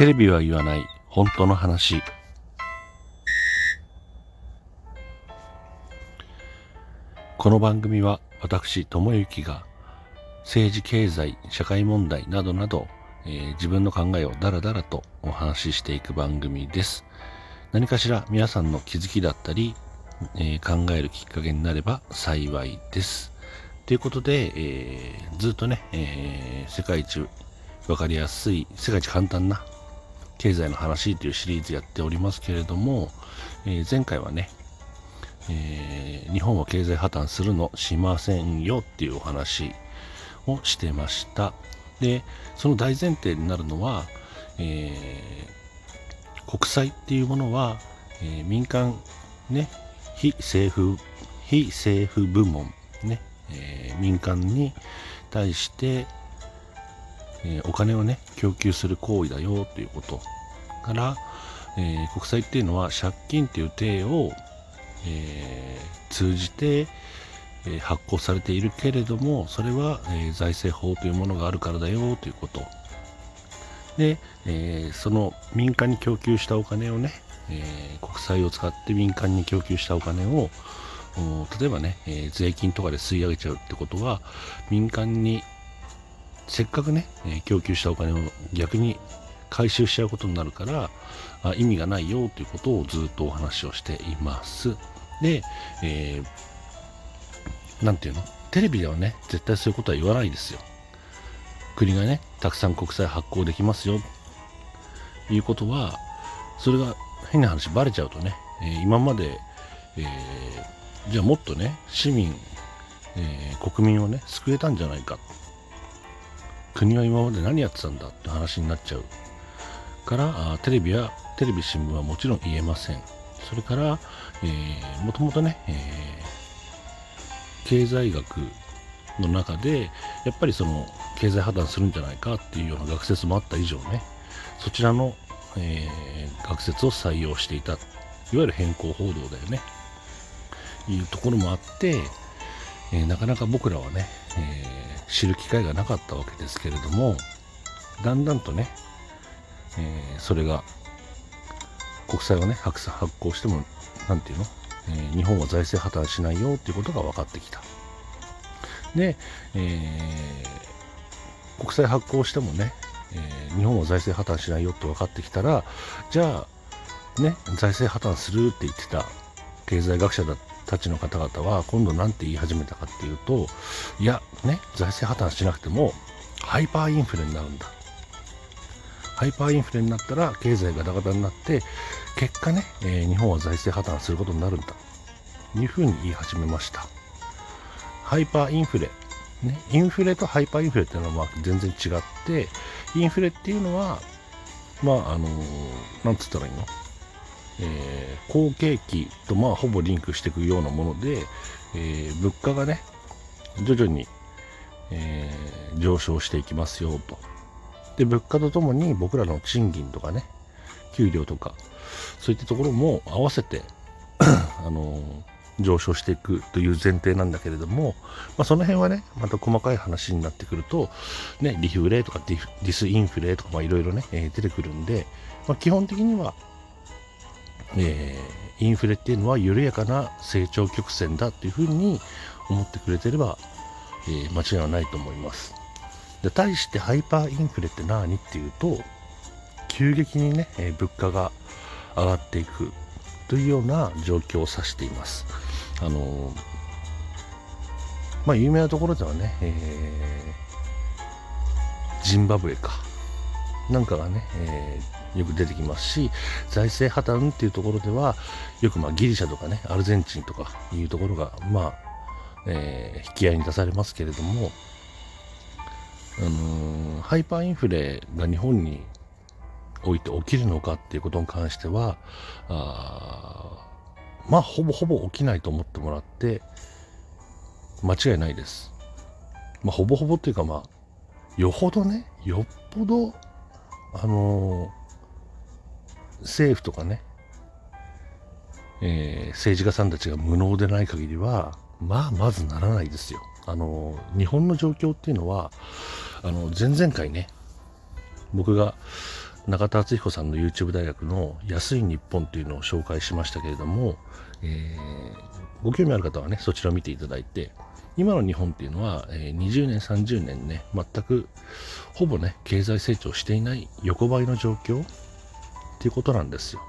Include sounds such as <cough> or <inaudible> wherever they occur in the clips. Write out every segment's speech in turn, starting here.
テレビは言わない。本当の話。この番組は私智之が政治経済社会問題などなど、えー自分の考えをダラダラとお話ししていく番組です。何かしら皆さんの気づきだったり、えー考えるきっかけになれば幸いです。ということで、えーずっとね、え世界一わかりやすい世界一簡単な経済の話というシリーズやっておりますけれども、えー前回はね、えー日本は経済破綻するのしませんよっていうお話をしてました。でその大前提になるのは、えー国債っていうものは、えー民間ね非政府非政府部門ね、えー民間に対して、えーお金をね供給する行為だよということから、えー国債っていうのは借金っていう体を、えー通じて、え発行されているけれどもそれは、え財政法というものがあるからだよということ。で、えその民間に供給したお金をね、え国債を使って民間に供給したお金を例えばね、え税金とかで吸い上げちゃうってことは民間にせっかくね、え供給したお金を逆に回収しちゃうことになるからあ意味がないよということをずっとお話をしています。で、えーなんていうの？テレビではね絶対そういうことは言わないですよ。国がねたくさん国債発行できますよ。いうことはそれが変な話バレちゃうとね、えー今まで、えーじゃあもっとね市民、えー国民をね救えたんじゃないか。国は今まで何やってたんだって話になっちゃうからテレビやテレビ新聞はもちろん言えません。それから、えーもともとね、えー経済学の中でやっぱりその経済破綻するんじゃないかっていうような学説もあった以上ねそちらの、えー学説を採用していたいわゆる変更報道だよね。いうところもあって、えーなかなか僕らはね、えー知る機会がなかったわけですけれどもだんだんとね、えーそれが国債をね発行してもなんていうの、えー日本は財政破綻しないよっていうことが分かってきた。で、え国債発行してもね、え日本は財政破綻しないよって分かってきたらじゃあね財政破綻するって言ってた経済学者だたちの方々は今度何て言い始めたかっていうといやね財政破綻しなくてもハイパーインフレになるんだ。ハイパーインフレになったら経済ガタガタになって結果ね、えー日本は財政破綻することになるんだ。というふうに言い始めました。ハイパーインフレ。ね、インフレとハイパーインフレっていうのはまあ全然違ってインフレっていうのはまああのーなんつったらいいの？えー好景気とまあほぼリンクしていくようなもので、えー物価がね徐々に、えー上昇していきますよと。で物価とともに僕らの賃金とかね給料とかそういったところも合わせて <coughs> あの上昇していくという前提なんだけれども、まあ、その辺はねまた細かい話になってくると、ね、リフレとかディスインフレとかまあいろいろね、えー出てくるんで、まあ、基本的にはえーインフレっていうのは緩やかな成長曲線だっていうふうに思ってくれてれば、えー間違いはないと思います。で対してハイパーインフレって何っていうと急激にね、えー物価が上がっていくというような状況を指しています。あのーまあ有名なところではね、えージンバブエか。なんかがね、えーよく出てきますし財政破綻っていうところではよくまあギリシャとかねアルゼンチンとかいうところがまあ、えー引き合いに出されますけれども、あのーハイパーインフレが日本において起きるのかっていうことに関してはあまあほぼほぼ起きないと思ってもらって間違いないです。まあほぼほぼっていうかまあよほどねよっぽどあのー政府とかね、えー政治家さんたちが無能でない限りはまあまずならないですよ。あの日本の状況っていうのはあの前々回ね僕が中田敦彦さんの YouTube 大学の安い日本というのを紹介しましたけれども、えー、ご興味ある方はね、そちらを見ていただいて、今の日本っていうのは、えー、20年、30年ね、全くほぼね、経済成長していない横ばいの状況っていうことなんですよ。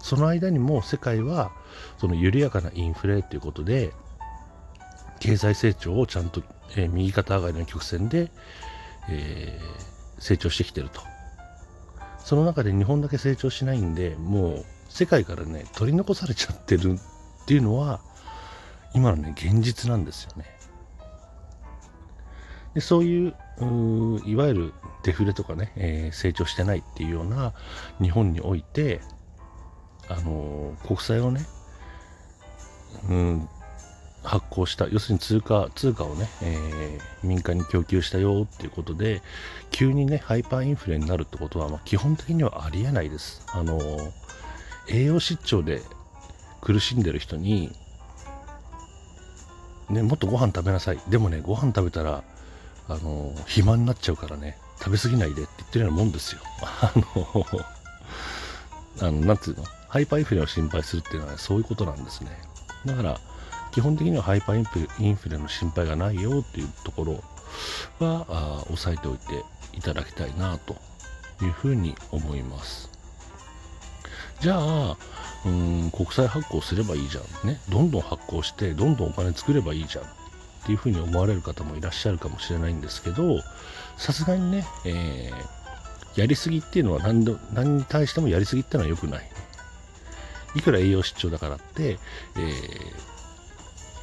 その間にも世界はその緩やかなインフレということで経済成長をちゃんと、え、右肩上がりの曲線で、えー、成長してきてるとその中で日本だけ成長しないんでもう世界からね取り残されちゃってるっていうのは今のね現実なんですよねでそういういわゆるデフレとかね、えー、成長してないっていうような日本においてあの国債をね、うん、発行した、要するに通貨、通貨をね、えー、民間に供給したよっていうことで、急にね、ハイパーインフレになるってことは、まあ、基本的にはありえないです。あの栄養失調で苦しんでる人に、ね、もっとご飯食べなさい。でもね、ご飯食べたら、あの肥満になっちゃうからね、食べ過ぎないでって言ってるようなもんですよ。あの、あのなんていうの？ハイパーインフレを心配するっていうのは、ね、そういうことなんですね。だから、基本的にはハイパーインフレインフレの心配がないよっていうところは押さえておいていただきたいなというふうに思います。じゃあ、うん国債発行すればいいじゃん。ね。どんどん発行して、どんどんお金作ればいいじゃん。っていうふうに思われる方もいらっしゃるかもしれないんですけど、さすがにね、えー、やりすぎっていうのは何何に対してもやりすぎっていうのは良くない。いくら栄養失調だからって、えー、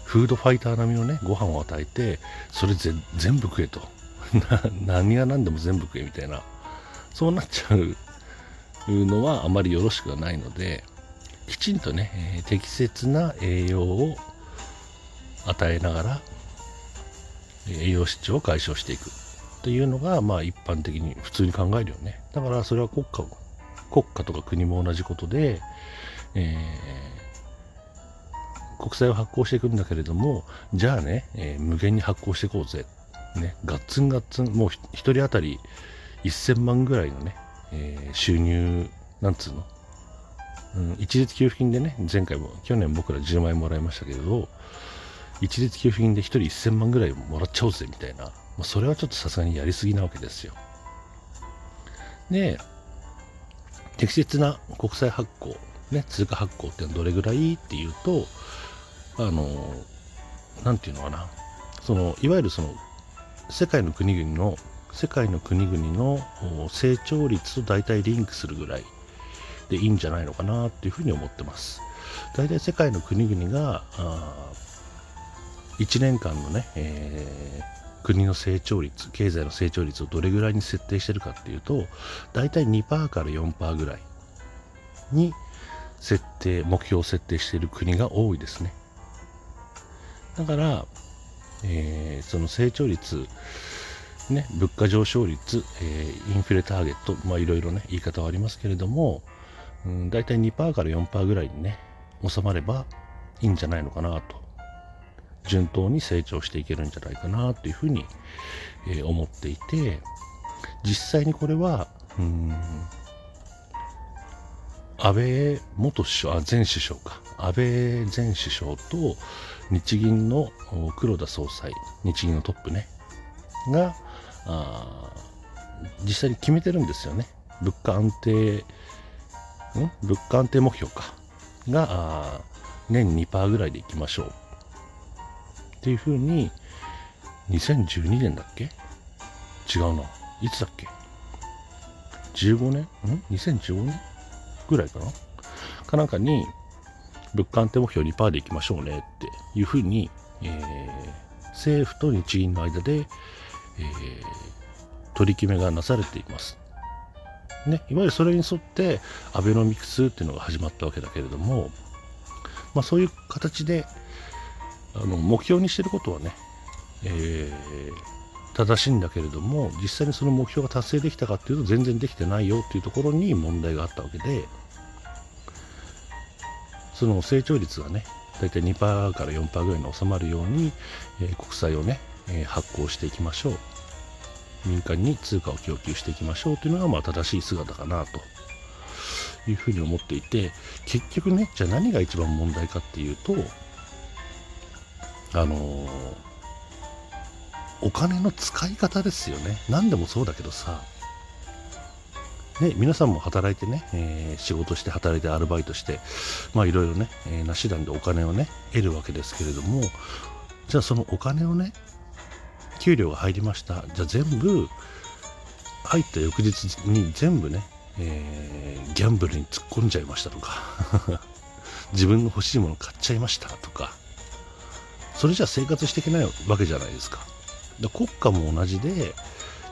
フードファイター並みのね、ご飯を与えて、それ全部食えと。<laughs> 何が何でも全部食えみたいな、そうなっちゃうのはあまりよろしくはないので、きちんとね、えー、適切な栄養を与えながら、栄養失調を解消していくというのが、まあ一般的に普通に考えるよね。だからそれは国家、国家とか国も同じことで、えー、国債を発行していくんだけれども、じゃあね、えー、無限に発行していこうぜ。ね、ガッツンガッツン、もう1人当たり1000万ぐらいのね、えー、収入、なんつうの、うん、一律給付金でね、前回も、去年僕ら10万円もらいましたけれど、一律給付金で1人1000万ぐらいもらっちゃおうぜみたいな、まあ、それはちょっとさすがにやりすぎなわけですよ。で、適切な国債発行ね、通貨発行ってのはどれぐらいっていうと、あの、なんていうのかな、その、いわゆるその、世界の国々の、世界の国々の成長率と大体リンクするぐらいでいいんじゃないのかなっていうふうに思ってます。大体世界の国々が、1年間のね、えー、国の成長率、経済の成長率をどれぐらいに設定してるかっていうと、大体2%から4%ぐらいに設定、目標を設定している国が多いですね。だから、えー、その成長率、ね、物価上昇率、えー、インフレターゲット、まあいろいろね、言い方はありますけれども、うん、大体2%から4%ぐらいにね、収まればいいんじゃないのかなと。順当に成長していけるんじゃないかなというふうに、えー、思っていて、実際にこれは、うん安倍元首相、あ前首相か、安倍前首相と日銀の黒田総裁、日銀のトップね、が、あ実際に決めてるんですよね。物価安定、ん？物価安定目標か。が、年2%ぐらいでいきましょう。っていうふうに、2012年だっけ？違うな。いつだっけ ?15 年ん ?2015 年ぐらいかな？かなんかに、物価安定目標2%でいきましょうねっていうふうに、えー、政府と日銀の間で、えー、取り決めがなされています。ね、いわゆるそれに沿ってアベノミクスっていうのが始まったわけだけれども、まあ、そういう形であの目標にしてることはね、えー、正しいんだけれども実際にその目標が達成できたかっていうと全然できてないよっていうところに問題があったわけでその成長率がね、大体2%から4%ぐらいに収まるように、えー、国債をね、えー、発行していきましょう。民間に通貨を供給していきましょうというのがまあ正しい姿かなというふうに思っていて結局ねじゃあ何が一番問題かっていうとあのー、お金の使い方ですよね。何でもそうだけどさ。ね、皆さんも働いてね、えー、仕事して働いてアルバイトして、まあいろいろね、えー、なしなんでお金をね、得るわけですけれども、じゃあそのお金をね、給料が入りました。じゃあ全部、入った翌日に全部ね、えー、ギャンブルに突っ込んじゃいましたとか。<laughs> 自分の欲しいもの買っちゃいましたとか。それじゃ生活していけないわけじゃないですかか国家も同じで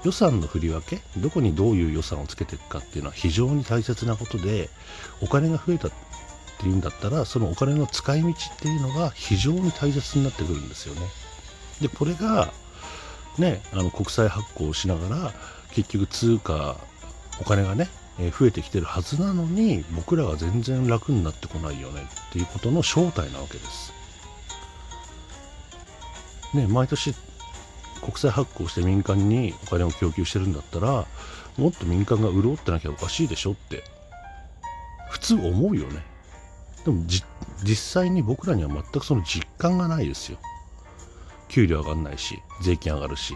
予算の振り分けどこにどういう予算をつけていくかっていうのは非常に大切なことでお金が増えたっていうんだったらそのお金の使い道っていうのが非常に大切になってくるんですよねでこれがねあの国債発行をしながら結局通貨お金がね増えてきてるはずなのに僕らは全然楽になってこないよねっていうことの正体なわけです。ね、毎年国債発行して民間にお金を供給してるんだったらもっと民間が潤ってなきゃおかしいでしょって普通思うよね。でも実際に僕らには全くその実感がないですよ。給料上がんないし税金上がるし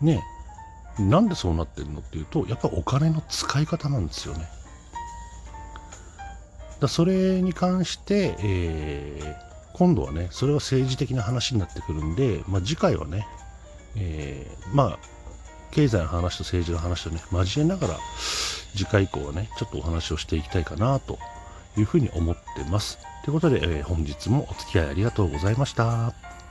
ねなんでそうなってるのっていうとやっぱお金の使い方なんですよねだそれに関して、えー、今度はねそれは政治的な話になってくるんで、まあ、次回はね、えー、まあ経済の話と政治の話とね交えながら次回以降はねちょっとお話をしていきたいかなというふうに思ってますということで、えー、本日もお付き合いありがとうございました。